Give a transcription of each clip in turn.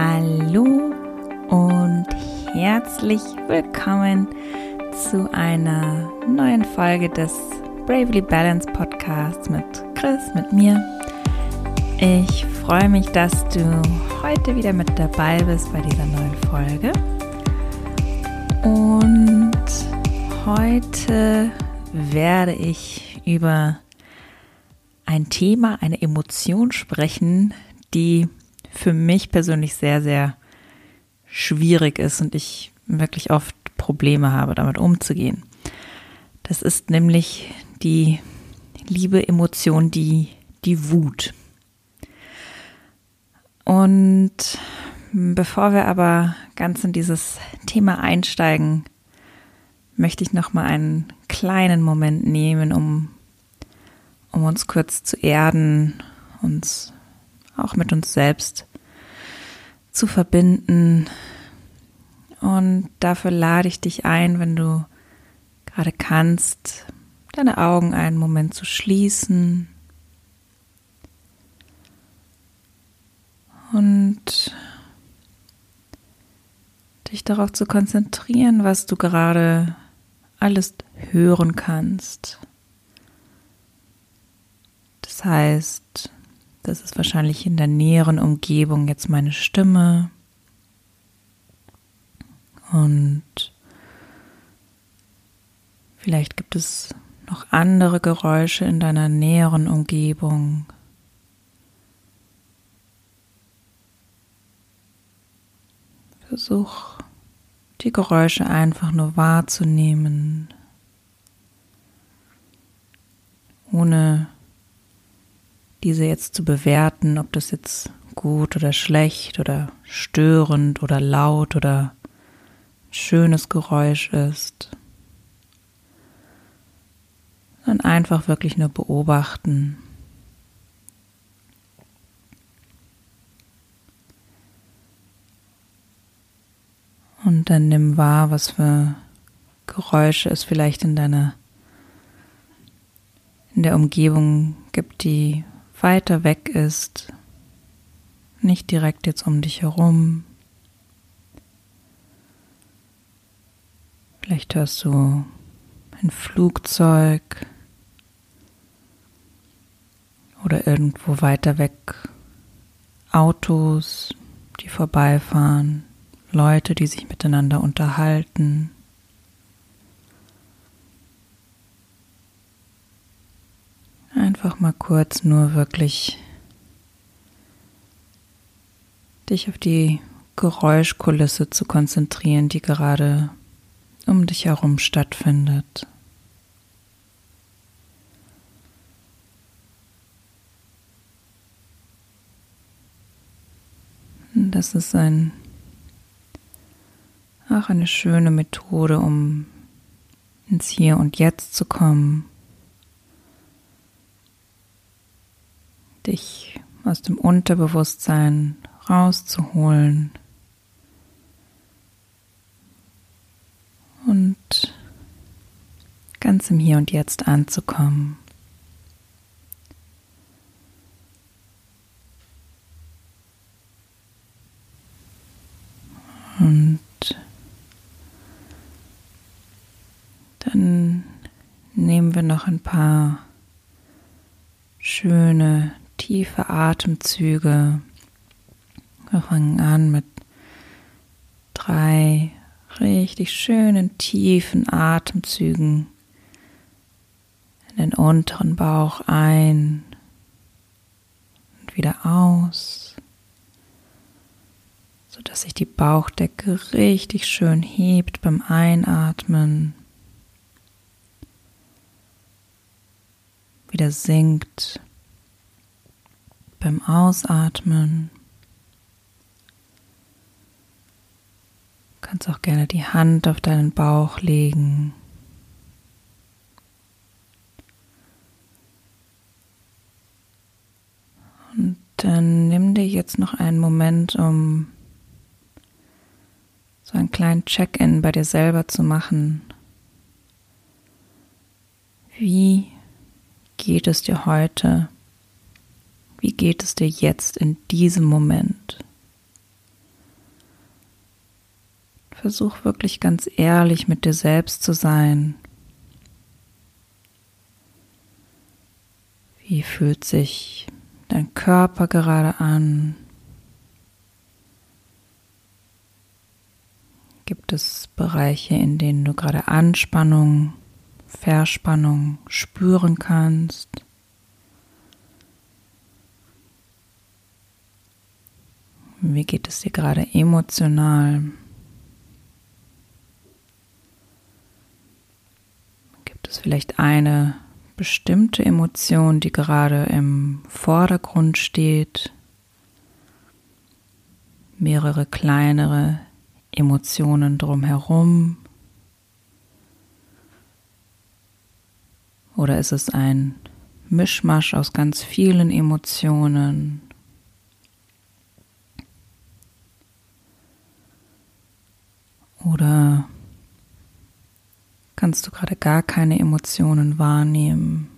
Hallo und herzlich willkommen zu einer neuen Folge des Bravely Balance Podcasts mit Chris, mit mir. Ich freue mich, dass du heute wieder mit dabei bist bei dieser neuen Folge. Und heute werde ich über ein Thema, eine Emotion sprechen, die für mich persönlich sehr, sehr schwierig ist und ich wirklich oft Probleme habe, damit umzugehen. Das ist nämlich die liebe Emotion, die, die Wut. Und bevor wir aber ganz in dieses Thema einsteigen, möchte ich noch mal einen kleinen Moment nehmen, um, um uns kurz zu erden, uns auch mit uns selbst zu verbinden. Und dafür lade ich dich ein, wenn du gerade kannst, deine Augen einen Moment zu schließen und dich darauf zu konzentrieren, was du gerade alles hören kannst. Das heißt, das ist wahrscheinlich in der näheren Umgebung jetzt meine Stimme. Und vielleicht gibt es noch andere Geräusche in deiner näheren Umgebung. Versuch die Geräusche einfach nur wahrzunehmen, ohne diese jetzt zu bewerten, ob das jetzt gut oder schlecht oder störend oder laut oder schönes Geräusch ist, sondern einfach wirklich nur beobachten. Und dann nimm wahr, was für Geräusche es vielleicht in deiner in der Umgebung gibt, die weiter weg ist, nicht direkt jetzt um dich herum. Vielleicht hörst du ein Flugzeug oder irgendwo weiter weg Autos, die vorbeifahren, Leute, die sich miteinander unterhalten. Einfach mal kurz nur wirklich dich auf die Geräuschkulisse zu konzentrieren, die gerade um dich herum stattfindet. Das ist ein auch eine schöne Methode, um ins Hier und Jetzt zu kommen. Dich aus dem Unterbewusstsein rauszuholen und ganz im Hier und Jetzt anzukommen. Und dann nehmen wir noch ein paar schöne tiefe Atemzüge. Wir fangen an mit drei richtig schönen tiefen Atemzügen. In den unteren Bauch ein und wieder aus, sodass sich die Bauchdecke richtig schön hebt beim Einatmen, wieder sinkt beim Ausatmen. Du kannst auch gerne die Hand auf deinen Bauch legen. Und dann nimm dir jetzt noch einen Moment, um so einen kleinen Check-in bei dir selber zu machen. Wie geht es dir heute? Wie geht es dir jetzt in diesem Moment? versuch wirklich ganz ehrlich mit dir selbst zu sein. Wie fühlt sich dein Körper gerade an? Gibt es Bereiche, in denen du gerade Anspannung, Verspannung spüren kannst? Wie geht es dir gerade emotional? Gibt es vielleicht eine bestimmte Emotion, die gerade im Vordergrund steht? Mehrere kleinere Emotionen drumherum? Oder ist es ein Mischmasch aus ganz vielen Emotionen? Oder kannst du gerade gar keine Emotionen wahrnehmen?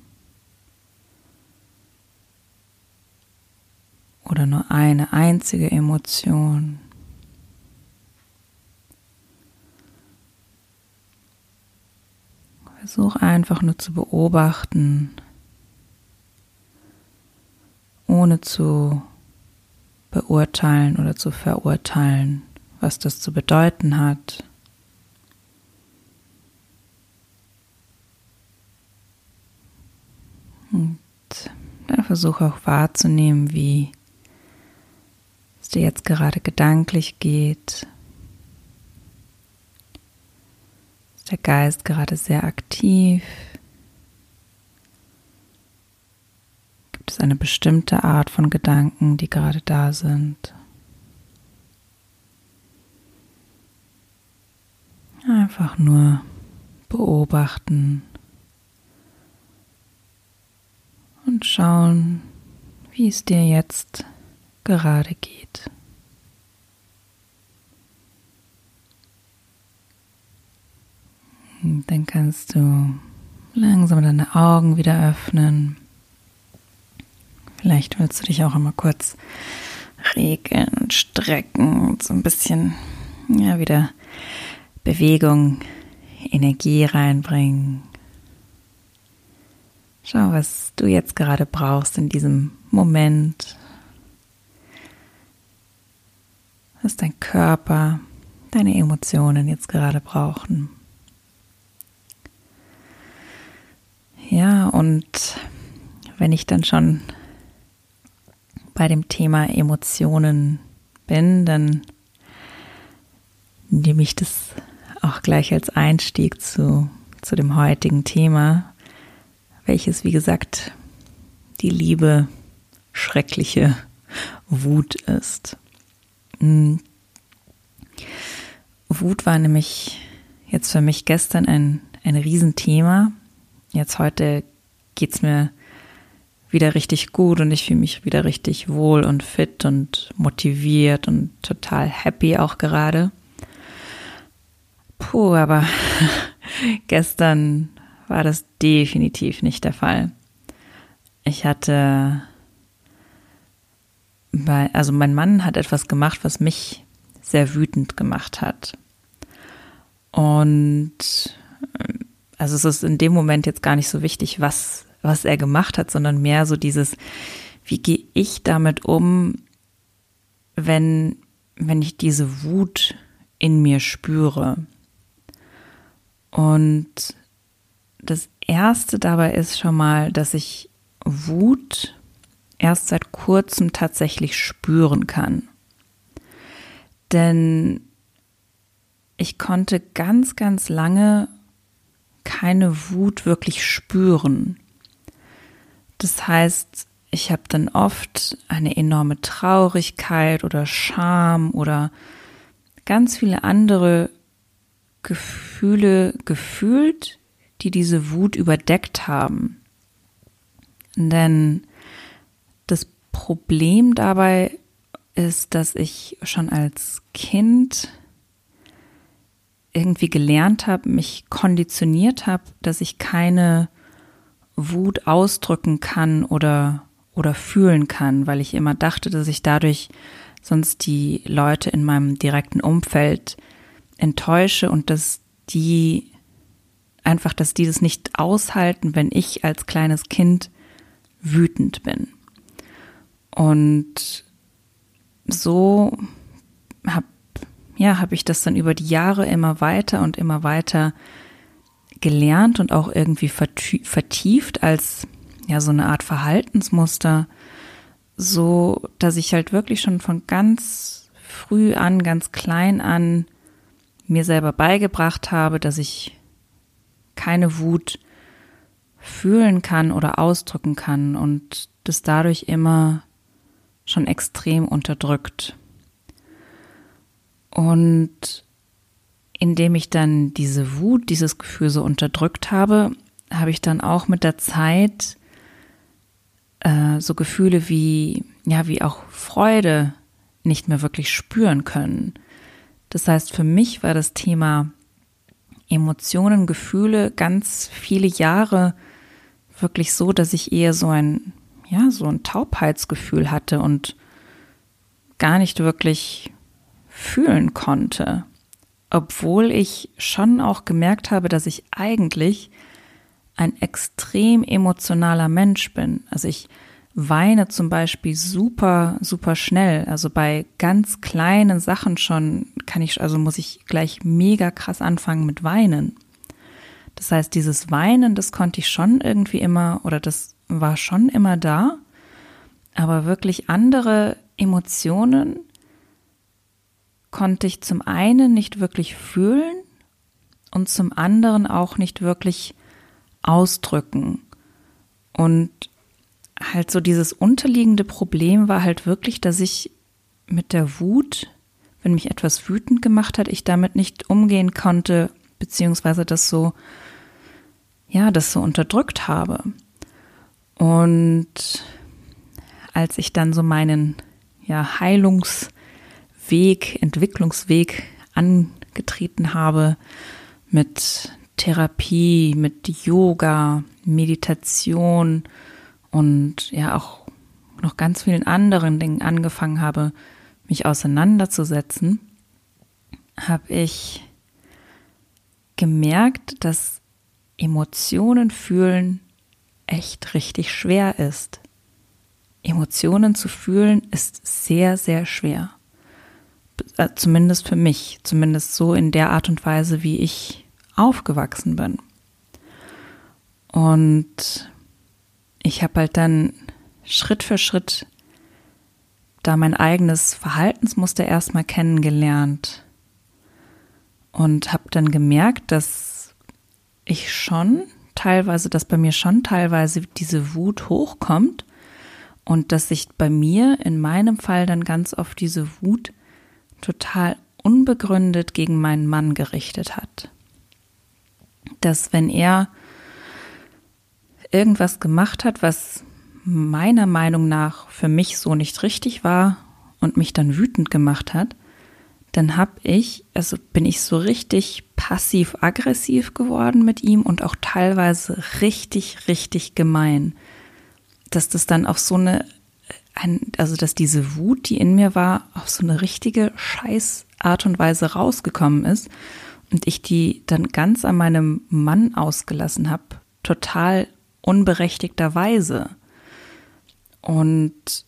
Oder nur eine einzige Emotion? Versuch einfach nur zu beobachten, ohne zu beurteilen oder zu verurteilen, was das zu bedeuten hat. Und dann versuche auch wahrzunehmen, wie es dir jetzt gerade gedanklich geht. der Geist gerade sehr aktiv? Gibt es eine bestimmte Art von Gedanken, die gerade da sind? Einfach nur beobachten und schauen, wie es dir jetzt gerade geht. Dann kannst du langsam deine Augen wieder öffnen. Vielleicht willst du dich auch einmal kurz regeln und strecken und so ein bisschen ja, wieder Bewegung, Energie reinbringen. Schau, was du jetzt gerade brauchst in diesem Moment. Was dein Körper, deine Emotionen jetzt gerade brauchen. Ja, und wenn ich dann schon bei dem Thema Emotionen bin, dann nehme ich das auch gleich als Einstieg zu, zu dem heutigen Thema, welches, wie gesagt, die Liebe schreckliche Wut ist. Hm. Wut war nämlich jetzt für mich gestern ein, ein Riesenthema jetzt heute geht es mir wieder richtig gut und ich fühle mich wieder richtig wohl und fit und motiviert und total happy auch gerade. Puh, aber gestern war das definitiv nicht der Fall. Ich hatte bei, also mein Mann hat etwas gemacht, was mich sehr wütend gemacht hat. Und also es ist in dem Moment jetzt gar nicht so wichtig, was, was er gemacht hat, sondern mehr so dieses, wie gehe ich damit um, wenn, wenn ich diese Wut in mir spüre. Und das erste dabei ist schon mal, dass ich Wut erst seit kurzem tatsächlich spüren kann. Denn ich konnte ganz, ganz lange keine Wut wirklich spüren. Das heißt, ich habe dann oft eine enorme Traurigkeit oder Scham oder ganz viele andere Gefühle gefühlt, die diese Wut überdeckt haben. Denn das Problem dabei ist, dass ich schon als Kind irgendwie gelernt habe, mich konditioniert habe, dass ich keine Wut ausdrücken kann oder oder fühlen kann, weil ich immer dachte, dass ich dadurch sonst die Leute in meinem direkten Umfeld enttäusche und dass die einfach, dass die das nicht aushalten, wenn ich als kleines Kind wütend bin. Und so habe ja, habe ich das dann über die Jahre immer weiter und immer weiter gelernt und auch irgendwie vertieft als ja so eine Art Verhaltensmuster, so dass ich halt wirklich schon von ganz früh an, ganz klein an mir selber beigebracht habe, dass ich keine Wut fühlen kann oder ausdrücken kann und das dadurch immer schon extrem unterdrückt. Und indem ich dann diese Wut, dieses Gefühl so unterdrückt habe, habe ich dann auch mit der Zeit äh, so Gefühle wie, ja, wie auch Freude nicht mehr wirklich spüren können. Das heißt, für mich war das Thema Emotionen, Gefühle ganz viele Jahre wirklich so, dass ich eher so ein, ja, so ein Taubheitsgefühl hatte und gar nicht wirklich fühlen konnte. Obwohl ich schon auch gemerkt habe, dass ich eigentlich ein extrem emotionaler Mensch bin. Also ich weine zum Beispiel super, super schnell. Also bei ganz kleinen Sachen schon kann ich, also muss ich gleich mega krass anfangen mit Weinen. Das heißt, dieses Weinen, das konnte ich schon irgendwie immer oder das war schon immer da. Aber wirklich andere Emotionen konnte ich zum einen nicht wirklich fühlen und zum anderen auch nicht wirklich ausdrücken. Und halt so dieses unterliegende Problem war halt wirklich, dass ich mit der Wut, wenn mich etwas wütend gemacht hat, ich damit nicht umgehen konnte, beziehungsweise das so, ja, das so unterdrückt habe. Und als ich dann so meinen, ja, Heilungsweg, Entwicklungsweg angetreten habe mit Therapie, mit Yoga, Meditation und ja auch noch ganz vielen anderen Dingen angefangen habe, mich auseinanderzusetzen, habe ich gemerkt, dass Emotionen fühlen echt richtig schwer ist. Emotionen zu fühlen ist sehr, sehr schwer. Äh, zumindest für mich, zumindest so in der Art und Weise, wie ich aufgewachsen bin. Und ich habe halt dann Schritt für Schritt da mein eigenes Verhaltensmuster erstmal kennengelernt und habe dann gemerkt, dass ich schon teilweise, dass bei mir schon teilweise diese Wut hochkommt und dass sich bei mir in meinem Fall dann ganz oft diese Wut total unbegründet gegen meinen Mann gerichtet hat. Dass wenn er irgendwas gemacht hat, was meiner Meinung nach für mich so nicht richtig war und mich dann wütend gemacht hat, dann habe ich, also bin ich so richtig passiv-aggressiv geworden mit ihm und auch teilweise richtig, richtig gemein. Dass das dann auf so eine, also dass diese Wut, die in mir war, auf so eine richtige Scheißart und Weise rausgekommen ist und ich die dann ganz an meinem Mann ausgelassen habe, total unberechtigterweise. Und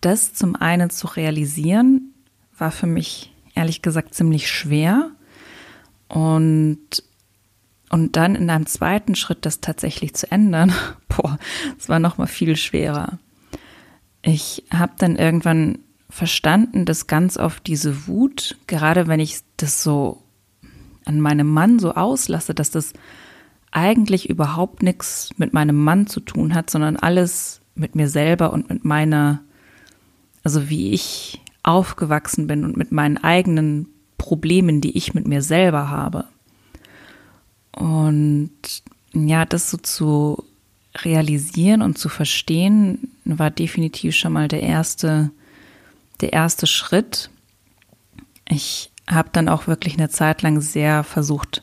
das zum einen zu realisieren, war für mich ehrlich gesagt ziemlich schwer. Und, und dann in einem zweiten Schritt das tatsächlich zu ändern, boah, es war nochmal viel schwerer. Ich habe dann irgendwann verstanden, dass ganz oft diese Wut, gerade wenn ich das so an meinem Mann so auslasse, dass das eigentlich überhaupt nichts mit meinem Mann zu tun hat, sondern alles mit mir selber und mit meiner, also wie ich aufgewachsen bin und mit meinen eigenen Problemen, die ich mit mir selber habe. Und ja, das so zu realisieren und zu verstehen, war definitiv schon mal der erste, der erste Schritt. Ich habe dann auch wirklich eine Zeit lang sehr versucht,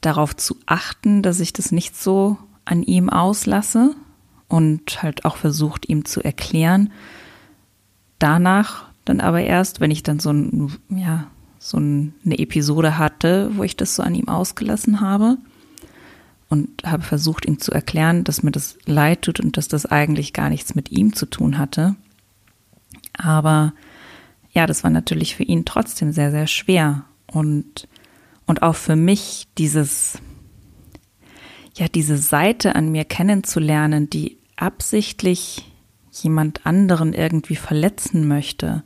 darauf zu achten, dass ich das nicht so an ihm auslasse und halt auch versucht, ihm zu erklären. Danach dann aber erst, wenn ich dann so ein, ja, so eine Episode hatte, wo ich das so an ihm ausgelassen habe und habe versucht, ihm zu erklären, dass mir das leid tut und dass das eigentlich gar nichts mit ihm zu tun hatte. Aber ja, das war natürlich für ihn trotzdem sehr, sehr schwer und, und auch für mich dieses, ja, diese Seite an mir kennenzulernen, die absichtlich jemand anderen irgendwie verletzen möchte,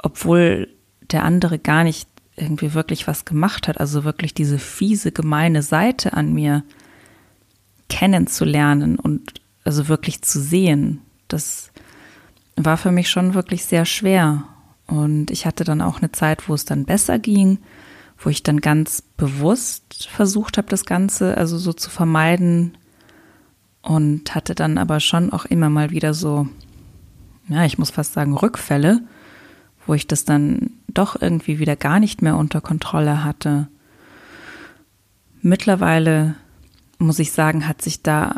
obwohl der andere gar nicht irgendwie wirklich was gemacht hat, also wirklich diese fiese, gemeine Seite an mir kennenzulernen und also wirklich zu sehen, das war für mich schon wirklich sehr schwer. Und ich hatte dann auch eine Zeit, wo es dann besser ging, wo ich dann ganz bewusst versucht habe, das Ganze also so zu vermeiden und hatte dann aber schon auch immer mal wieder so, ja, ich muss fast sagen, Rückfälle, wo ich das dann doch irgendwie wieder gar nicht mehr unter Kontrolle hatte. Mittlerweile, muss ich sagen, hat sich da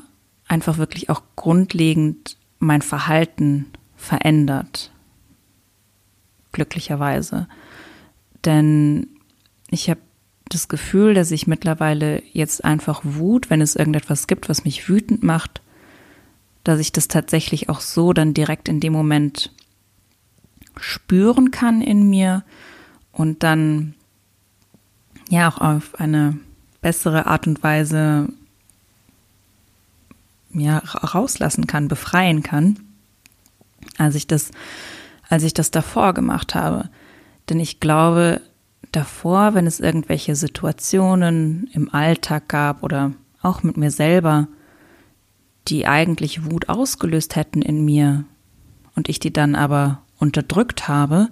einfach wirklich auch grundlegend mein Verhalten verändert. Glücklicherweise. Denn ich habe das Gefühl, dass ich mittlerweile jetzt einfach Wut, wenn es irgendetwas gibt, was mich wütend macht, dass ich das tatsächlich auch so dann direkt in dem Moment spüren kann in mir und dann ja auch auf eine bessere Art und Weise ja rauslassen kann, befreien kann, als ich das als ich das davor gemacht habe. Denn ich glaube, davor, wenn es irgendwelche Situationen im Alltag gab oder auch mit mir selber, die eigentlich Wut ausgelöst hätten in mir und ich die dann aber unterdrückt habe,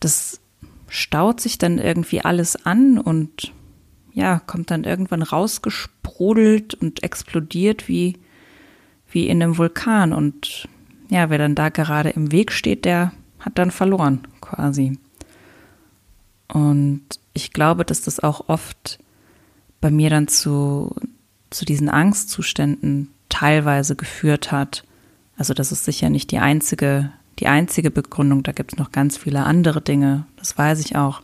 das staut sich dann irgendwie alles an und ja, kommt dann irgendwann rausgesprudelt und explodiert wie, wie in einem Vulkan. Und ja, wer dann da gerade im Weg steht, der hat dann verloren quasi. Und ich glaube, dass das auch oft bei mir dann zu, zu diesen Angstzuständen teilweise geführt hat. Also das ist sicher nicht die einzige die einzige Begründung, da gibt es noch ganz viele andere Dinge, das weiß ich auch.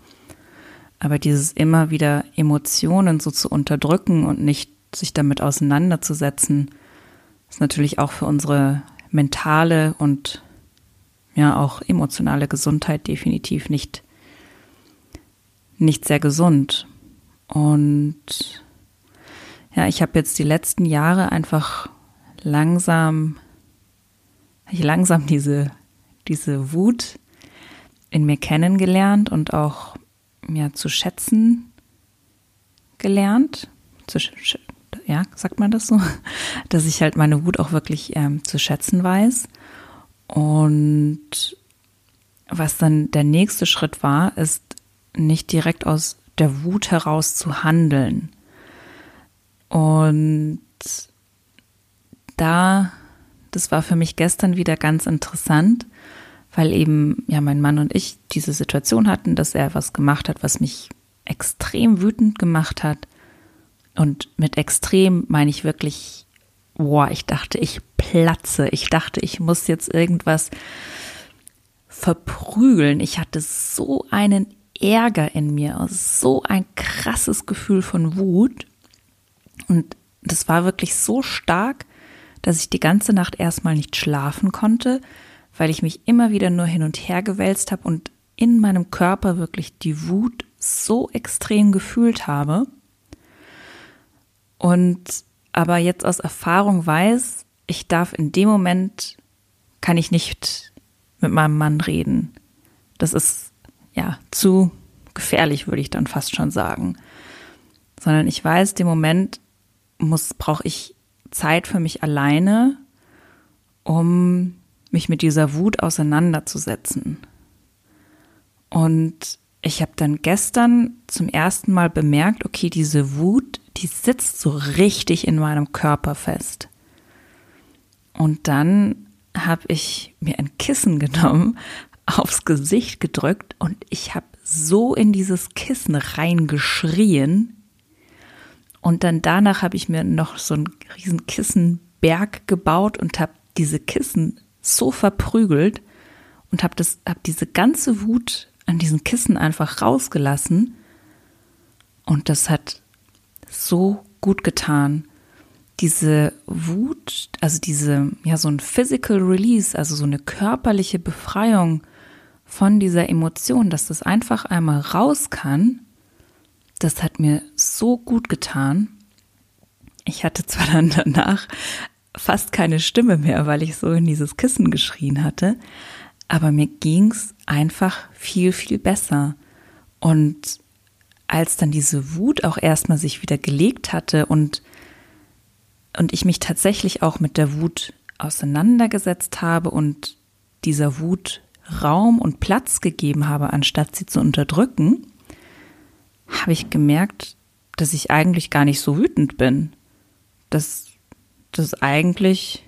Aber dieses immer wieder Emotionen so zu unterdrücken und nicht sich damit auseinanderzusetzen, ist natürlich auch für unsere mentale und ja auch emotionale Gesundheit definitiv nicht, nicht sehr gesund. Und ja, ich habe jetzt die letzten Jahre einfach langsam, ich langsam diese diese Wut in mir kennengelernt und auch ja, zu schätzen gelernt. Zu, ja, sagt man das so? Dass ich halt meine Wut auch wirklich ähm, zu schätzen weiß. Und was dann der nächste Schritt war, ist nicht direkt aus der Wut heraus zu handeln. Und da, das war für mich gestern wieder ganz interessant, weil eben ja mein Mann und ich diese Situation hatten, dass er was gemacht hat, was mich extrem wütend gemacht hat. Und mit extrem meine ich wirklich, boah, ich dachte, ich platze. Ich dachte, ich muss jetzt irgendwas verprügeln. Ich hatte so einen Ärger in mir, so ein krasses Gefühl von Wut. Und das war wirklich so stark, dass ich die ganze Nacht erstmal nicht schlafen konnte, weil ich mich immer wieder nur hin und her gewälzt habe und in meinem Körper wirklich die Wut so extrem gefühlt habe. Und aber jetzt aus Erfahrung weiß, ich darf in dem Moment, kann ich nicht mit meinem Mann reden. Das ist ja zu gefährlich, würde ich dann fast schon sagen. Sondern ich weiß, dem Moment muss, brauche ich Zeit für mich alleine, um mich mit dieser Wut auseinanderzusetzen. Und ich habe dann gestern zum ersten Mal bemerkt, okay, diese Wut, die sitzt so richtig in meinem Körper fest. Und dann habe ich mir ein Kissen genommen, aufs Gesicht gedrückt und ich habe so in dieses Kissen reingeschrien. Und dann danach habe ich mir noch so einen riesen Kissenberg gebaut und habe diese Kissen so verprügelt und habe habe diese ganze Wut an diesen Kissen einfach rausgelassen und das hat so gut getan. Diese Wut, also diese, ja, so ein Physical Release, also so eine körperliche Befreiung von dieser Emotion, dass das einfach einmal raus kann, das hat mir so gut getan. Ich hatte zwar dann danach fast keine Stimme mehr, weil ich so in dieses Kissen geschrien hatte, aber mir ging's einfach viel, viel besser. Und als dann diese Wut auch erstmal sich wieder gelegt hatte und, und ich mich tatsächlich auch mit der Wut auseinandergesetzt habe und dieser Wut Raum und Platz gegeben habe, anstatt sie zu unterdrücken, habe ich gemerkt, dass ich eigentlich gar nicht so wütend bin. Dass das eigentlich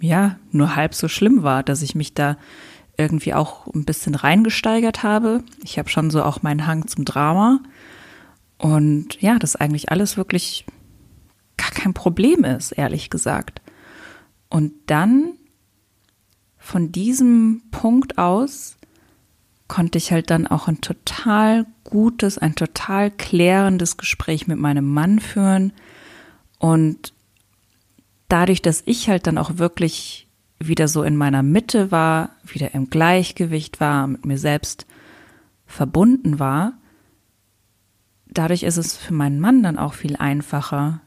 ja nur halb so schlimm war, dass ich mich da irgendwie auch ein bisschen reingesteigert habe. Ich habe schon so auch meinen Hang zum Drama. Und ja, das eigentlich alles wirklich gar kein Problem ist, ehrlich gesagt. Und dann von diesem Punkt aus konnte ich halt dann auch ein total gutes, ein total klärendes Gespräch mit meinem Mann führen. Und dadurch, dass ich halt dann auch wirklich wieder so in meiner Mitte war, wieder im Gleichgewicht war, mit mir selbst verbunden war, dadurch ist es für meinen Mann dann auch viel einfacher,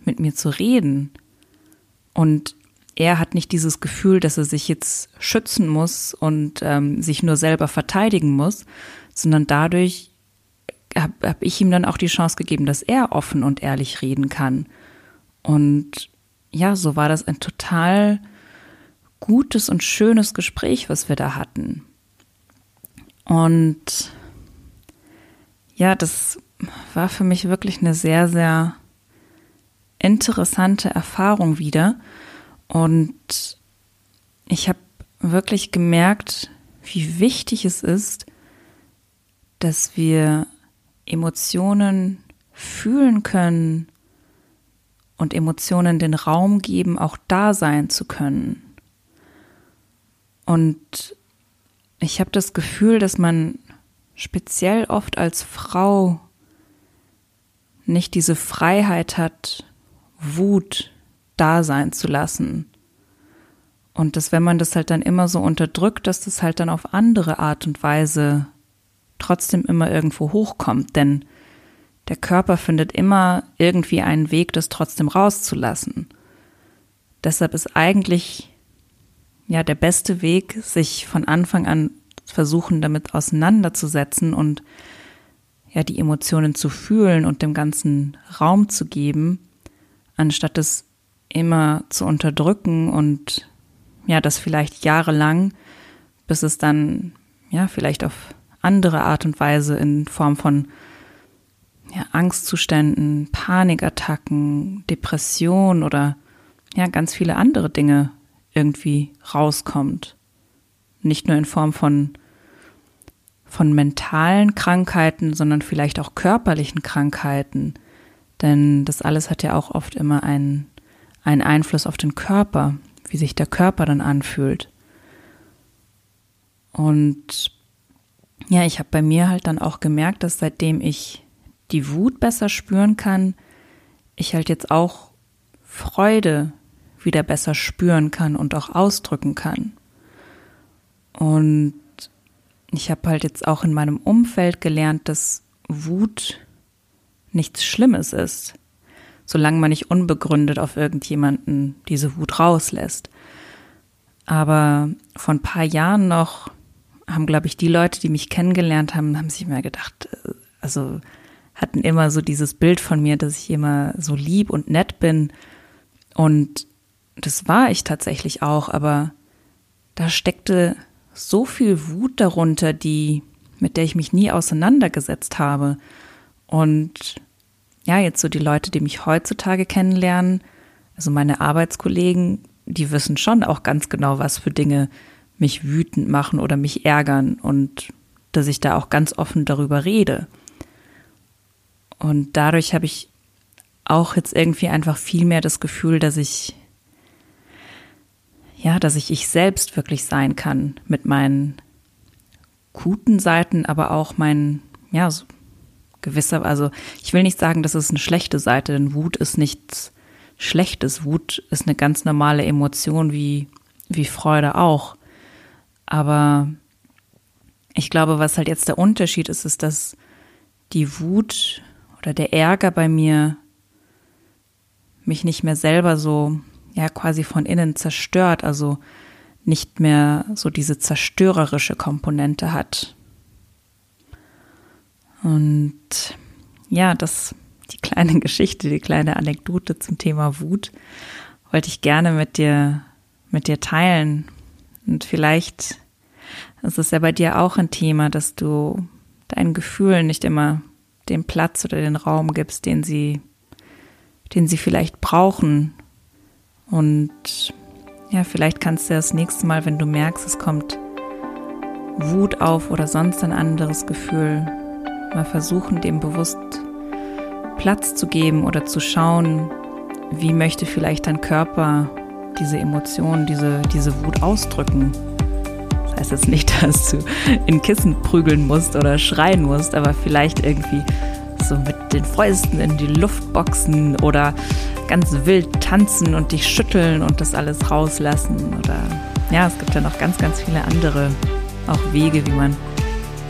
mit mir zu reden. Und er hat nicht dieses Gefühl, dass er sich jetzt schützen muss und ähm, sich nur selber verteidigen muss, sondern dadurch habe hab ich ihm dann auch die Chance gegeben, dass er offen und ehrlich reden kann. Und ja, so war das ein total gutes und schönes Gespräch, was wir da hatten. Und ja, das war für mich wirklich eine sehr, sehr interessante Erfahrung wieder. Und ich habe wirklich gemerkt, wie wichtig es ist, dass wir Emotionen fühlen können und Emotionen den Raum geben, auch da sein zu können. Und ich habe das Gefühl, dass man speziell oft als Frau nicht diese Freiheit hat, Wut da sein zu lassen. Und dass wenn man das halt dann immer so unterdrückt, dass das halt dann auf andere Art und Weise trotzdem immer irgendwo hochkommt. Denn der Körper findet immer irgendwie einen Weg, das trotzdem rauszulassen. Deshalb ist eigentlich ja der beste Weg, sich von Anfang an versuchen, damit auseinanderzusetzen und ja die Emotionen zu fühlen und dem ganzen Raum zu geben, anstatt es immer zu unterdrücken und ja, das vielleicht jahrelang, bis es dann ja vielleicht auf andere Art und Weise in Form von ja, Angstzuständen, Panikattacken, Depression oder ja, ganz viele andere Dinge irgendwie rauskommt. Nicht nur in Form von, von mentalen Krankheiten, sondern vielleicht auch körperlichen Krankheiten. Denn das alles hat ja auch oft immer einen, einen Einfluss auf den Körper, wie sich der Körper dann anfühlt. Und ja, ich habe bei mir halt dann auch gemerkt, dass seitdem ich die Wut besser spüren kann, ich halt jetzt auch Freude wieder besser spüren kann und auch ausdrücken kann. Und ich habe halt jetzt auch in meinem Umfeld gelernt, dass Wut nichts Schlimmes ist, solange man nicht unbegründet auf irgendjemanden diese Wut rauslässt. Aber vor ein paar Jahren noch haben, glaube ich, die Leute, die mich kennengelernt haben, haben sich immer gedacht, äh, also hatten immer so dieses Bild von mir, dass ich immer so lieb und nett bin. Und das war ich tatsächlich auch, aber da steckte so viel Wut darunter, die, mit der ich mich nie auseinandergesetzt habe. Und ja, jetzt so die Leute, die mich heutzutage kennenlernen, also meine Arbeitskollegen, die wissen schon auch ganz genau, was für Dinge mich wütend machen oder mich ärgern und dass ich da auch ganz offen darüber rede. Und dadurch habe ich auch jetzt irgendwie einfach viel mehr das Gefühl, dass ich ja, dass ich ich selbst wirklich sein kann mit meinen guten Seiten, aber auch mein, ja, so gewisser, also ich will nicht sagen, das ist eine schlechte Seite, denn Wut ist nichts Schlechtes. Wut ist eine ganz normale Emotion wie, wie Freude auch. Aber ich glaube, was halt jetzt der Unterschied ist, ist, dass die Wut oder der Ärger bei mir mich nicht mehr selber so, ja, quasi von innen zerstört, also nicht mehr so diese zerstörerische Komponente hat. Und ja, das, die kleine Geschichte, die kleine Anekdote zum Thema Wut wollte ich gerne mit dir, mit dir teilen. Und vielleicht ist es ja bei dir auch ein Thema, dass du deinen Gefühlen nicht immer den Platz oder den Raum gibst, den sie, den sie vielleicht brauchen. Und ja, vielleicht kannst du das nächste Mal, wenn du merkst, es kommt Wut auf oder sonst ein anderes Gefühl, mal versuchen, dem bewusst Platz zu geben oder zu schauen, wie möchte vielleicht dein Körper diese Emotionen, diese, diese Wut ausdrücken. Das heißt jetzt nicht, dass du in Kissen prügeln musst oder schreien musst, aber vielleicht irgendwie so mit den Fäusten in die Luft boxen oder ganz wild tanzen und dich schütteln und das alles rauslassen. Oder ja, es gibt ja noch ganz, ganz viele andere auch Wege, wie man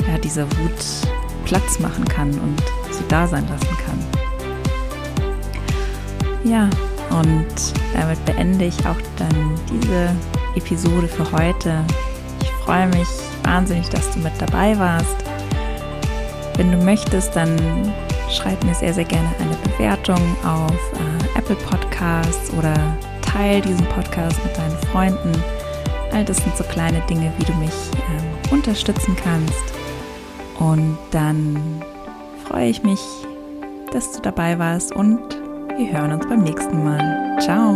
ja, dieser Wut Platz machen kann und sie da sein lassen kann. Ja, und damit beende ich auch dann diese Episode für heute. Ich freue mich wahnsinnig, dass du mit dabei warst. Wenn du möchtest, dann schreib mir sehr, sehr gerne eine Bewertung auf äh, Apple Podcasts oder teile diesen Podcast mit deinen Freunden. All das sind so kleine Dinge, wie du mich äh, unterstützen kannst. Und dann freue ich mich, dass du dabei warst und wir hören uns beim nächsten Mal. Ciao!